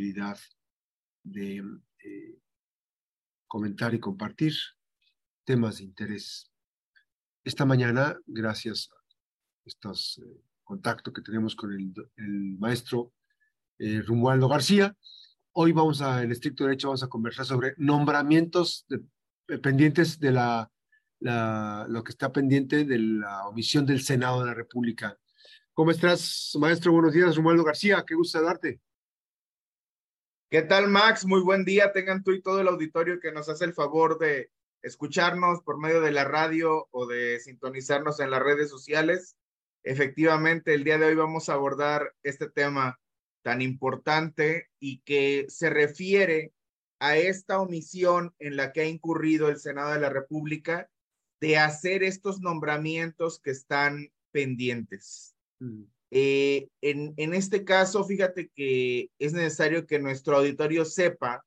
posibilidad de eh, comentar y compartir temas de interés. Esta mañana, gracias a estos eh, contactos que tenemos con el, maestro eh, Romualdo García, hoy vamos a, en estricto derecho, vamos a conversar sobre nombramientos pendientes de la, la, lo que está pendiente de la omisión del Senado de la República. ¿Cómo estás, maestro? Buenos días, Romualdo García, qué gusto darte. ¿Qué tal, Max? Muy buen día. Tengan tú y todo el auditorio que nos hace el favor de escucharnos por medio de la radio o de sintonizarnos en las redes sociales. Efectivamente, el día de hoy vamos a abordar este tema tan importante y que se refiere a esta omisión en la que ha incurrido el Senado de la República de hacer estos nombramientos que están pendientes. Mm. Eh, en, en este caso, fíjate que es necesario que nuestro auditorio sepa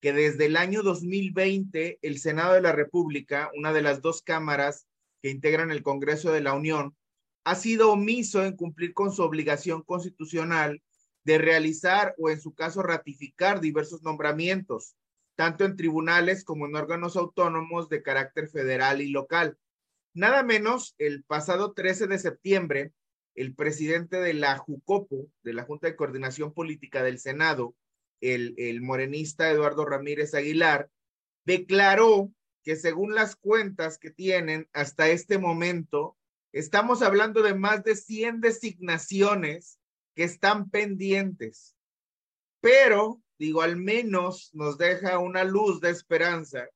que desde el año 2020 el Senado de la República, una de las dos cámaras que integran el Congreso de la Unión, ha sido omiso en cumplir con su obligación constitucional de realizar o en su caso ratificar diversos nombramientos, tanto en tribunales como en órganos autónomos de carácter federal y local. Nada menos, el pasado 13 de septiembre, el presidente de la JUCOPO, de la Junta de Coordinación Política del Senado, el, morenista Eduardo Ramírez Aguilar, declaró que según las cuentas que tienen hasta este momento, estamos hablando de más de 100 designaciones que están pendientes. Pero, digo, al menos nos deja una luz de esperanza.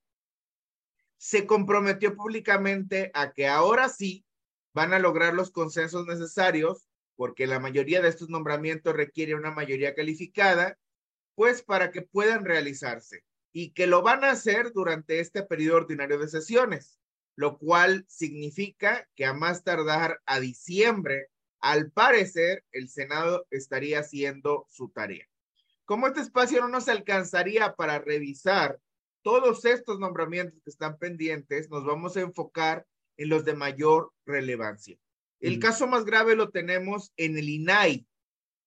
Se comprometió públicamente a que ahora sí van a lograr los consensos necesarios, porque la mayoría de estos nombramientos requiere una mayoría calificada, pues para que puedan realizarse y que lo van a hacer durante este periodo ordinario de sesiones, lo cual significa que a más tardar a diciembre, al parecer, el Senado estaría haciendo su tarea. Como este espacio no nos alcanzaría para revisar todos estos nombramientos que están pendientes, nos vamos a enfocar en los de mayor relevancia. El caso más grave lo tenemos en el INAI.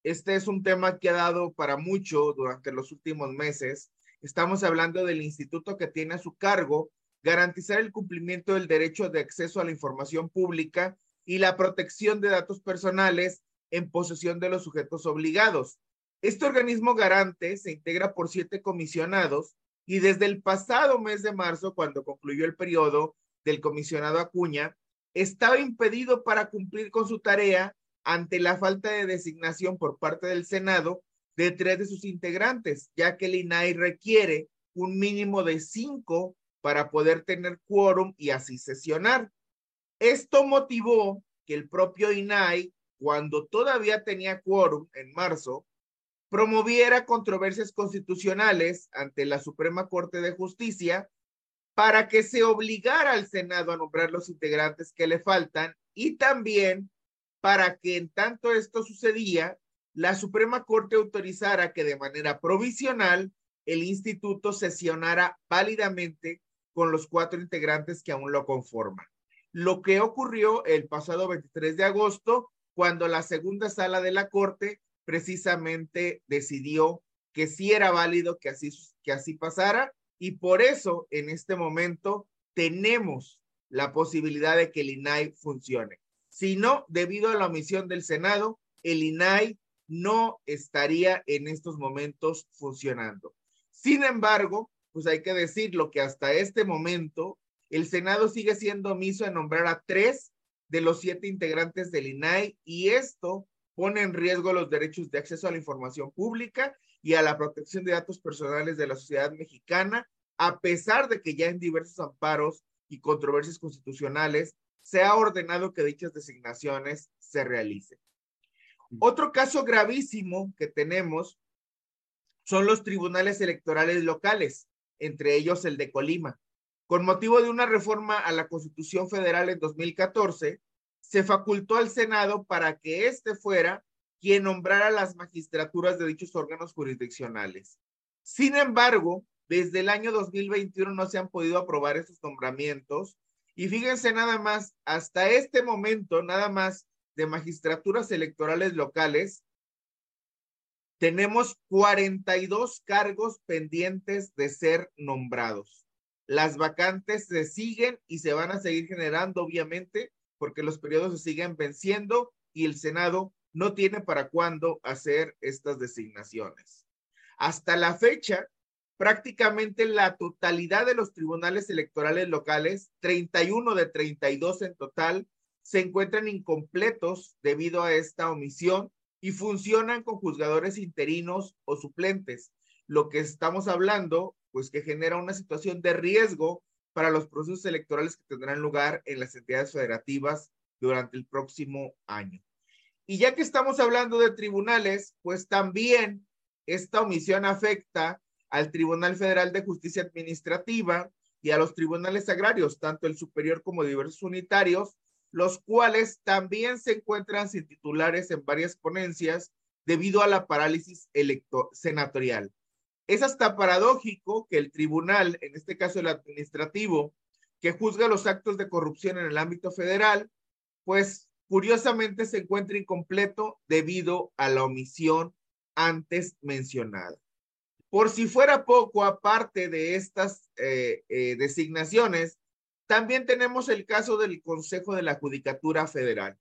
Este es un tema que ha dado para mucho durante los últimos meses. Estamos hablando del instituto que tiene a su cargo garantizar el cumplimiento del derecho de acceso a la información pública y la protección de datos personales en posesión de los sujetos obligados. Este organismo garante se integra por siete comisionados y desde el pasado mes de marzo, cuando concluyó el periodo, del comisionado Acuña estaba impedido para cumplir con su tarea ante la falta de designación por parte del Senado de tres de sus integrantes, ya que el INAI requiere un mínimo de cinco para poder tener quórum y así sesionar. Esto motivó que el propio INAI, cuando todavía tenía quórum en marzo, promoviera controversias constitucionales ante la Suprema Corte de Justicia para que se obligara al Senado a nombrar los integrantes que le faltan y también para que en tanto esto sucedía, la Suprema Corte autorizara que de manera provisional el instituto sesionara válidamente con los cuatro integrantes que aún lo conforman. Lo que ocurrió el pasado 23 de agosto, cuando la segunda sala de la Corte precisamente decidió que sí era válido que así, que así pasara y por eso en este momento tenemos la posibilidad de que el INAI funcione. Si no, debido a la omisión del Senado, el INAI no estaría en estos momentos funcionando. Sin embargo, pues hay que decirlo que hasta este momento el Senado sigue siendo omiso en nombrar a tres de los siete integrantes del INAI y esto pone en riesgo los derechos de acceso a la información pública y a la protección de datos personales de la sociedad mexicana, a pesar de que ya en diversos amparos y controversias constitucionales se ha ordenado que dichas designaciones se realicen. Otro caso gravísimo que tenemos son los tribunales electorales locales, entre ellos el de Colima. Con motivo de una reforma a la Constitución Federal en 2014, se facultó al Senado para que éste fuera quien nombrara las magistraturas de dichos órganos jurisdiccionales. Sin embargo, desde el año 2021 no se han podido aprobar esos nombramientos. Y fíjense nada más, hasta este momento, nada más de magistraturas electorales locales, tenemos 42 cargos pendientes de ser nombrados. Las vacantes se siguen y se van a seguir generando, obviamente, porque los periodos se siguen venciendo y el Senado no tiene para cuándo hacer estas designaciones. Hasta la fecha, prácticamente la totalidad de los tribunales electorales locales, 31 de 32 en total, se encuentran incompletos debido a esta omisión y funcionan con juzgadores interinos o suplentes, lo que estamos hablando, pues que genera una situación de riesgo para los procesos electorales que tendrán lugar en las entidades federativas durante el próximo año. Y ya que estamos hablando de tribunales, pues también esta omisión afecta al Tribunal Federal de Justicia Administrativa y a los tribunales agrarios, tanto el superior como diversos unitarios, los cuales también se encuentran sin titulares en varias ponencias debido a la parálisis senatorial. Es hasta paradójico que el tribunal, en este caso el administrativo, que juzga los actos de corrupción en el ámbito federal, pues curiosamente se encuentra incompleto debido a la omisión antes mencionada. Por si fuera poco, aparte de estas eh, eh, designaciones, también tenemos el caso del Consejo de la Judicatura Federal.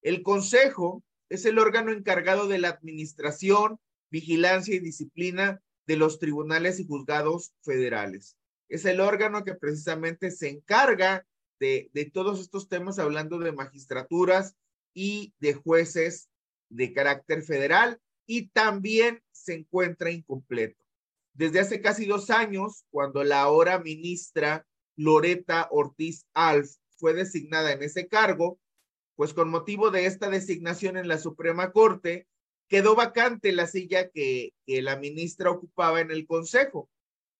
El Consejo es el órgano encargado de la administración, vigilancia y disciplina de los tribunales y juzgados federales. Es el órgano que precisamente se encarga de, todos estos temas hablando de magistraturas y de jueces de carácter federal y también se encuentra incompleto. Desde hace casi dos años, cuando la ahora ministra Loreta Ortiz Alf fue designada en ese cargo, pues con motivo de esta designación en la Suprema Corte, quedó vacante la silla que, que la ministra ocupaba en el Consejo.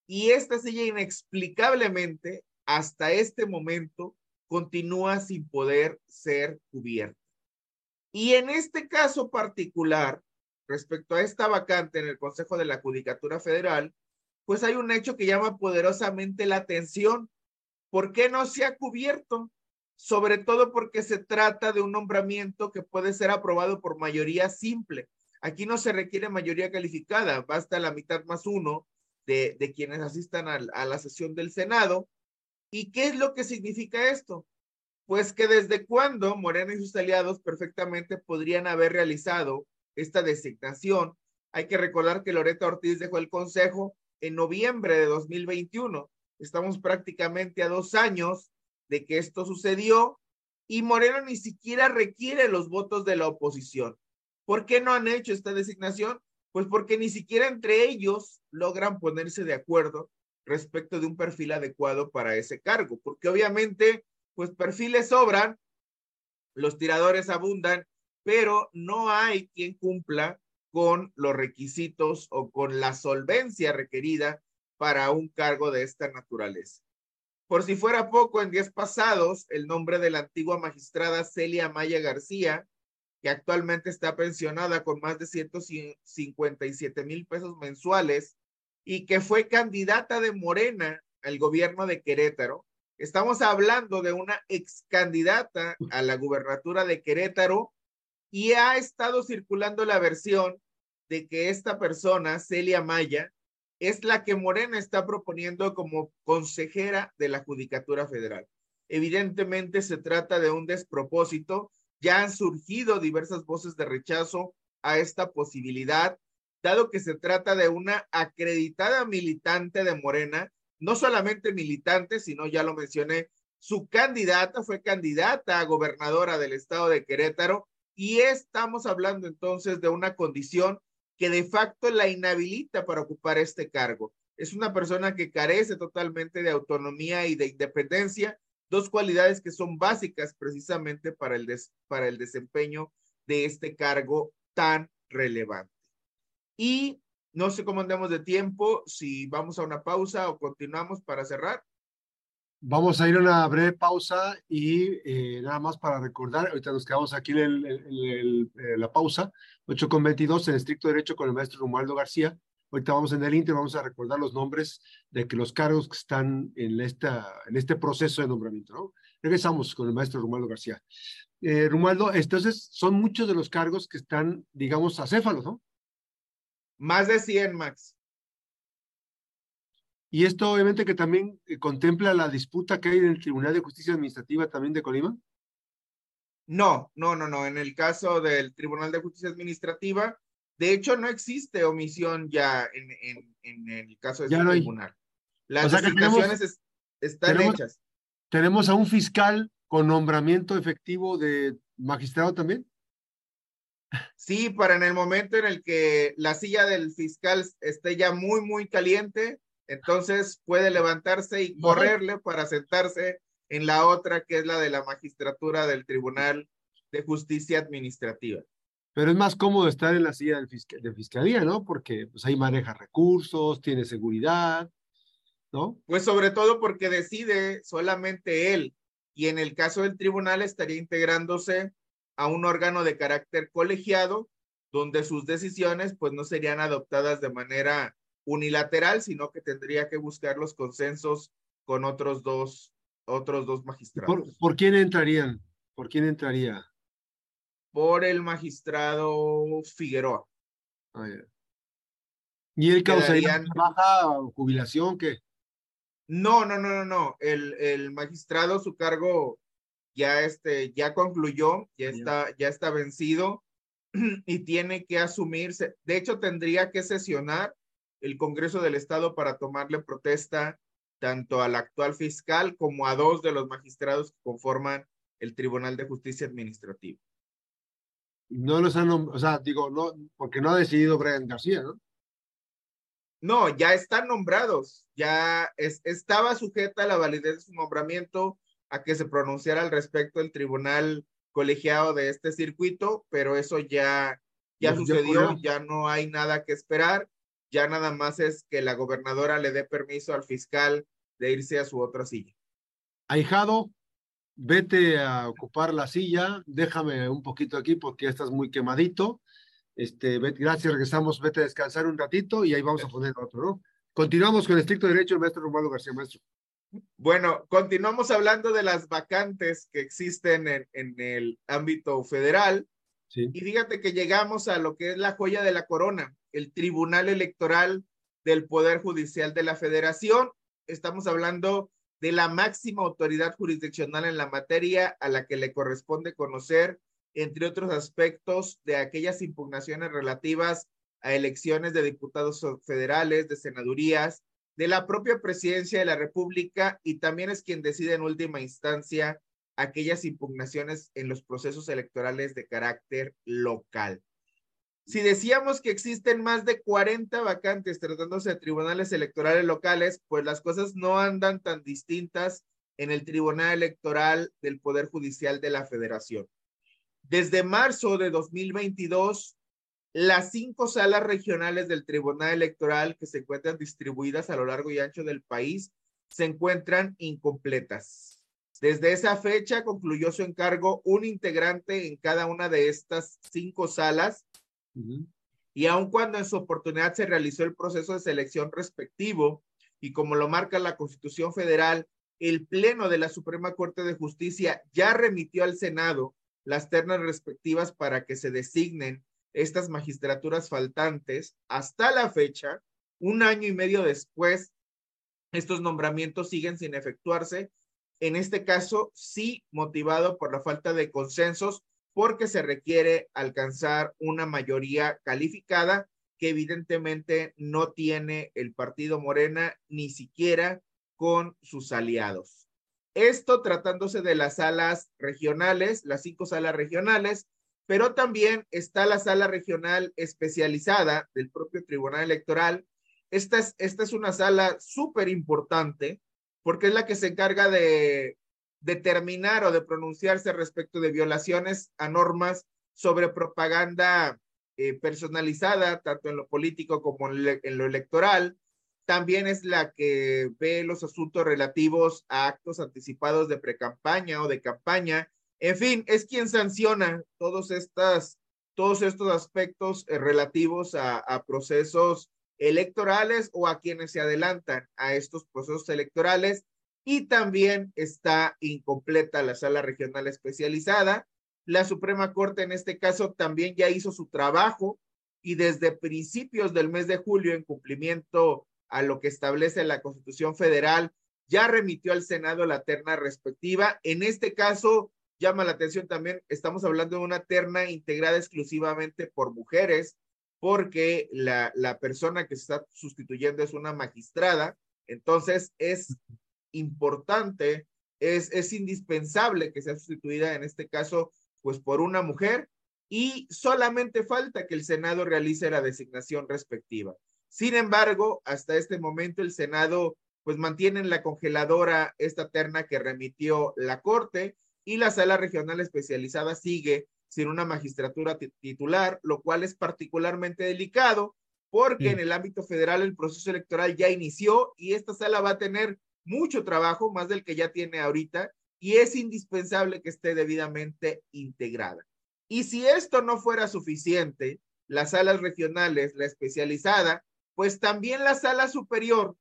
Y esta silla inexplicablemente hasta este momento continúa sin poder ser cubierta. Y en este caso particular, respecto a esta vacante en el Consejo de la Judicatura Federal, pues hay un hecho que llama poderosamente la atención. ¿Por qué no se ha cubierto? Sobre todo porque se trata de un nombramiento que puede ser aprobado por mayoría simple. Aquí no se requiere mayoría calificada, basta la mitad más uno de, quienes asistan a la sesión del Senado ¿Y qué es lo que significa esto? Pues que desde cuándo Morena y sus aliados perfectamente podrían haber realizado esta designación. Hay que recordar que Loreta Ortiz dejó el Consejo en noviembre de 2021. Estamos prácticamente a dos años de que esto sucedió y Morena ni siquiera requiere los votos de la oposición. ¿Por qué no han hecho esta designación? Pues porque ni siquiera entre ellos logran ponerse de acuerdo respecto de un perfil adecuado para ese cargo, porque obviamente, pues perfiles sobran, los tiradores abundan, pero no hay quien cumpla con los requisitos o con la solvencia requerida para un cargo de esta naturaleza. Por si fuera poco, en días pasados, el nombre de la antigua magistrada Celia Maya García, que actualmente está pensionada con más de 157 mil pesos mensuales, y que fue candidata de Morena al gobierno de Querétaro. Estamos hablando de una ex candidata a la gubernatura de Querétaro y ha estado circulando la versión de que esta persona, Celia Maya, es la que Morena está proponiendo como consejera de la Judicatura Federal. Evidentemente se trata de un despropósito. Ya han surgido diversas voces de rechazo a esta posibilidad dado que se trata de una acreditada militante de Morena, no solamente militante, sino ya lo mencioné, su candidata fue candidata a gobernadora del estado de Querétaro y estamos hablando entonces de una condición que de facto la inhabilita para ocupar este cargo. Es una persona que carece totalmente de autonomía y de independencia, dos cualidades que son básicas precisamente para el, para el desempeño de este cargo tan relevante. Y no sé cómo andamos de tiempo, si vamos a una pausa o continuamos para cerrar. Vamos a ir a una breve pausa y eh, nada más para recordar, ahorita nos quedamos aquí en, eh, la pausa, 8 con 22 en estricto derecho con el maestro Romualdo García. Ahorita vamos en el Inter, vamos a recordar los nombres de que los cargos que están en, esta, en este proceso de nombramiento, ¿no? Regresamos con el maestro Romualdo García. Eh, Romualdo, entonces son muchos de los cargos que están, digamos, acéfalos, ¿no? Más de 100, Max. Y esto obviamente que también eh, contempla la disputa que hay en el Tribunal de Justicia Administrativa también de Colima. No, no, no, no. En el caso del Tribunal de Justicia Administrativa, de hecho no existe omisión ya en, en, en el caso de este tribunal. Las designaciones están hechas. ¿Tenemos a un fiscal con nombramiento efectivo de magistrado también? Sí, para en el momento en el que la silla del fiscal esté ya muy, muy caliente, entonces puede levantarse y correrle para sentarse en la otra, que es la de la magistratura del Tribunal de Justicia Administrativa. Pero es más cómodo estar en la silla del de fiscalía, ¿no? Porque pues, ahí maneja recursos, tiene seguridad, ¿no? Pues sobre todo porque decide solamente él. Y en el caso del tribunal estaría integrándose a un órgano de carácter colegiado, donde sus decisiones pues no serían adoptadas de manera unilateral, sino que tendría que buscar los consensos con otros dos, otros dos magistrados. ¿Por, quién entrarían? ¿Por quién entraría? Por el magistrado Figueroa. ¿Y él causaría baja jubilación? ¿Qué? No, no, no, no, no. El, el magistrado, su cargo ya, este, ya concluyó, ya está, ya está vencido y tiene que asumirse. De hecho, tendría que sesionar el Congreso del Estado para tomarle protesta tanto al actual fiscal como a dos de los magistrados que conforman el Tribunal de Justicia Administrativa. No los han, o sea, digo, no, porque no ha decidido Brian García, ¿no? No, ya están nombrados, ya estaba sujeta la validez de su nombramiento a que se pronunciara al respecto el tribunal colegiado de este circuito, pero eso ya, ya sucedió, ya no hay nada que esperar, ya nada más es que la gobernadora le dé permiso al fiscal de irse a su otra silla. Ahijado, vete a ocupar la silla, déjame un poquito aquí porque estás muy quemadito. Este, gracias, regresamos, vete a descansar un ratito y ahí vamos a poner otro, ¿no? Continuamos con el estricto derecho, el maestro Romualdo García, maestro. Bueno, continuamos hablando de las vacantes que existen en, en el ámbito federal. Sí. Y fíjate que llegamos a lo que es la joya de la corona, el Tribunal Electoral del Poder Judicial de la Federación. Estamos hablando de la máxima autoridad jurisdiccional en la materia a la que le corresponde conocer, entre otros aspectos, de aquellas impugnaciones relativas a elecciones de diputados federales, de senadurías, de la propia presidencia de la República y también es quien decide en última instancia aquellas impugnaciones en los procesos electorales de carácter local. Si decíamos que existen más de 40 vacantes tratándose de tribunales electorales locales, pues las cosas no andan tan distintas en el Tribunal Electoral del Poder Judicial de la Federación. Desde marzo de 2022, las cinco salas regionales del Tribunal Electoral que se encuentran distribuidas a lo largo y ancho del país se encuentran incompletas. Desde esa fecha concluyó su encargo un integrante en cada una de estas cinco salas y aun cuando en su oportunidad se realizó el proceso de selección respectivo y como lo marca la Constitución Federal, el Pleno de la Suprema Corte de Justicia ya remitió al Senado las ternas respectivas para que se designen estas magistraturas faltantes, hasta la fecha, un año y medio después, estos nombramientos siguen sin efectuarse. En este caso, sí motivado por la falta de consensos, porque se requiere alcanzar una mayoría calificada que evidentemente no tiene el partido Morena ni siquiera con sus aliados. Esto tratándose de las salas regionales, las cinco salas regionales, pero también está la sala regional especializada del propio Tribunal Electoral. Esta es, esta es una sala súper importante porque es la que se encarga de determinar o de pronunciarse respecto de violaciones a normas sobre propaganda eh, personalizada, tanto en lo político como en lo electoral. También es la que ve los asuntos relativos a actos anticipados de precampaña o de campaña en fin, es quien sanciona todos, estas, todos estos aspectos eh, relativos a, procesos electorales o a quienes se adelantan a estos procesos electorales. Y también está incompleta la sala regional especializada. La Suprema Corte en este caso también ya hizo su trabajo y desde principios del mes de julio, en cumplimiento a lo que establece la Constitución Federal, ya remitió al Senado la terna respectiva. En este caso, llama la atención también, estamos hablando de una terna integrada exclusivamente por mujeres, porque la, la persona que se está sustituyendo es una magistrada. Entonces, es importante, es, es indispensable que sea sustituida en este caso, pues por una mujer y solamente falta que el Senado realice la designación respectiva. Sin embargo, hasta este momento el Senado pues mantiene en la congeladora esta terna que remitió la Corte y la sala regional especializada sigue sin una magistratura titular, lo cual es particularmente delicado porque en el ámbito federal el proceso electoral ya inició y esta sala va a tener mucho trabajo, más del que ya tiene ahorita, y es indispensable que esté debidamente integrada. Y si esto no fuera suficiente, las salas regionales, la especializada, pues también la sala superior,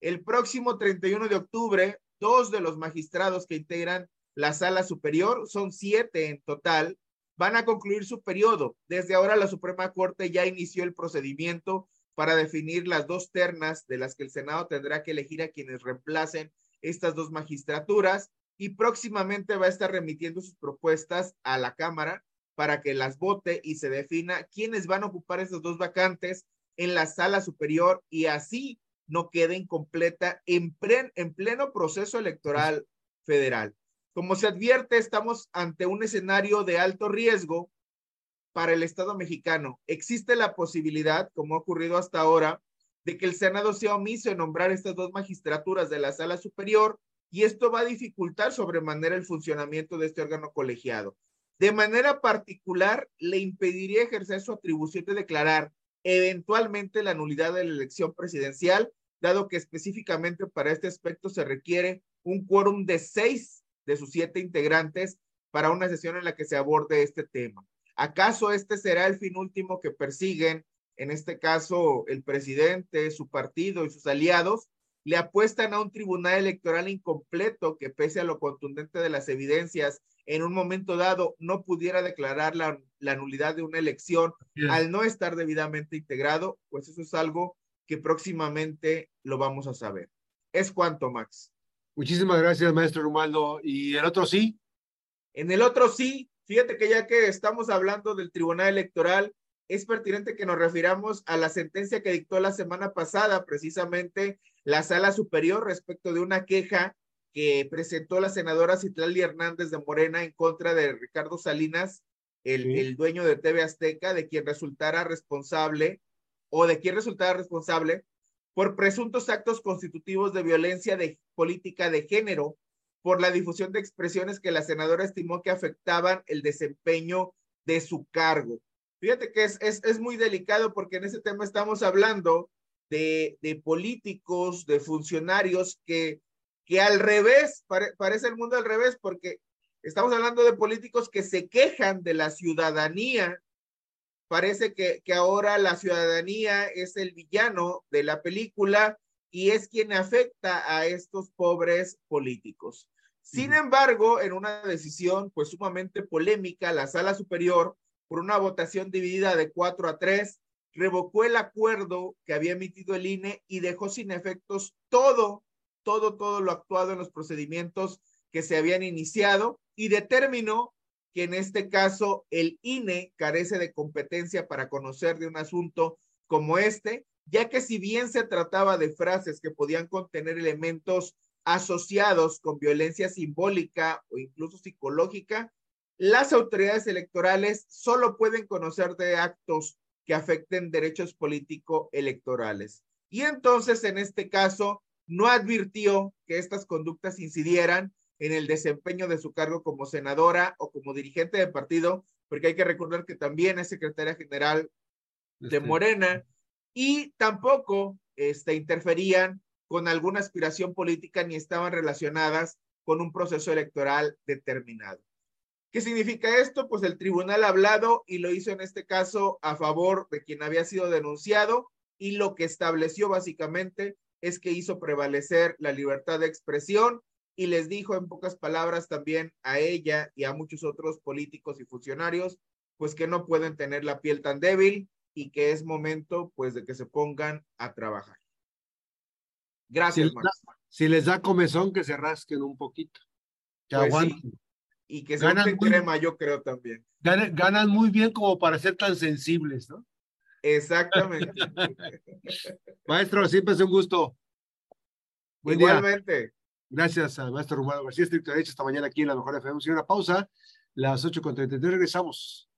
el próximo 31 de octubre, dos de los magistrados que integran la sala superior, son siete en total, van a concluir su periodo. Desde ahora la Suprema Corte ya inició el procedimiento para definir las dos ternas de las que el Senado tendrá que elegir a quienes reemplacen estas dos magistraturas y próximamente va a estar remitiendo sus propuestas a la Cámara para que las vote y se defina quiénes van a ocupar esas dos vacantes en la sala superior y así no quede incompleta en, en pleno proceso electoral federal. Como se advierte, estamos ante un escenario de alto riesgo para el Estado mexicano. Existe la posibilidad, como ha ocurrido hasta ahora, de que el Senado sea omiso en nombrar estas dos magistraturas de la sala superior y esto va a dificultar sobremanera el funcionamiento de este órgano colegiado. De manera particular, le impediría ejercer su atribución de declarar eventualmente la nulidad de la elección presidencial, dado que específicamente para este aspecto se requiere un quórum de seis de sus siete integrantes para una sesión en la que se aborde este tema. ¿Acaso este será el fin último que persiguen, en este caso, el presidente, su partido y sus aliados? Le apuestan a un tribunal electoral incompleto que, pese a lo contundente de las evidencias en un momento dado no pudiera declarar la, nulidad de una elección al no estar debidamente integrado, pues eso es algo que próximamente lo vamos a saber. Es cuanto, Max. Muchísimas gracias, maestro Rumaldo. ¿Y el otro sí? En el otro sí, fíjate que ya que estamos hablando del Tribunal Electoral, es pertinente que nos refiramos a la sentencia que dictó la semana pasada, precisamente la Sala Superior, respecto de una queja que presentó la senadora Citlali Hernández de Morena en contra de Ricardo Salinas, el, dueño de TV Azteca, de quien resultara responsable o de quien resultara responsable por presuntos actos constitutivos de violencia de política de género por la difusión de expresiones que la senadora estimó que afectaban el desempeño de su cargo. Fíjate que es, es, es muy delicado porque en ese tema estamos hablando de, de políticos, de funcionarios que que al revés, parece el mundo al revés, porque estamos hablando de políticos que se quejan de la ciudadanía. Parece que, que ahora la ciudadanía es el villano de la película y es quien afecta a estos pobres políticos. Sin embargo, en una decisión pues sumamente polémica, la sala superior, por una votación dividida de cuatro a tres, revocó el acuerdo que había emitido el INE y dejó sin efectos todo todo, todo lo actuado en los procedimientos que se habían iniciado y determinó que en este caso el INE carece de competencia para conocer de un asunto como este, ya que si bien se trataba de frases que podían contener elementos asociados con violencia simbólica o incluso psicológica, las autoridades electorales solo pueden conocer de actos que afecten derechos político electorales. Y entonces, en este caso, no advirtió que estas conductas incidieran en el desempeño de su cargo como senadora o como dirigente de partido, porque hay que recordar que también es secretaria general de este, Morena y tampoco este, interferían con alguna aspiración política ni estaban relacionadas con un proceso electoral determinado. ¿Qué significa esto? Pues el tribunal ha hablado y lo hizo en este caso a favor de quien había sido denunciado y lo que estableció básicamente es que hizo prevalecer la libertad de expresión y les dijo en pocas palabras también a ella y a muchos otros políticos y funcionarios, pues que no pueden tener la piel tan débil y que es momento pues de que se pongan a trabajar. Gracias, si, Max. si les da comezón, que se rasquen un poquito. Que pues aguanten. Y que se ganan crema, yo creo también. Ganan, muy bien como para ser tan sensibles, ¿no? Exactamente. Maestro, siempre es un gusto. Buen Igualmente. Gracias al maestro Romano García, estricto derecho, esta mañana aquí en la Mejor FM. una pausa, las 8.33, regresamos.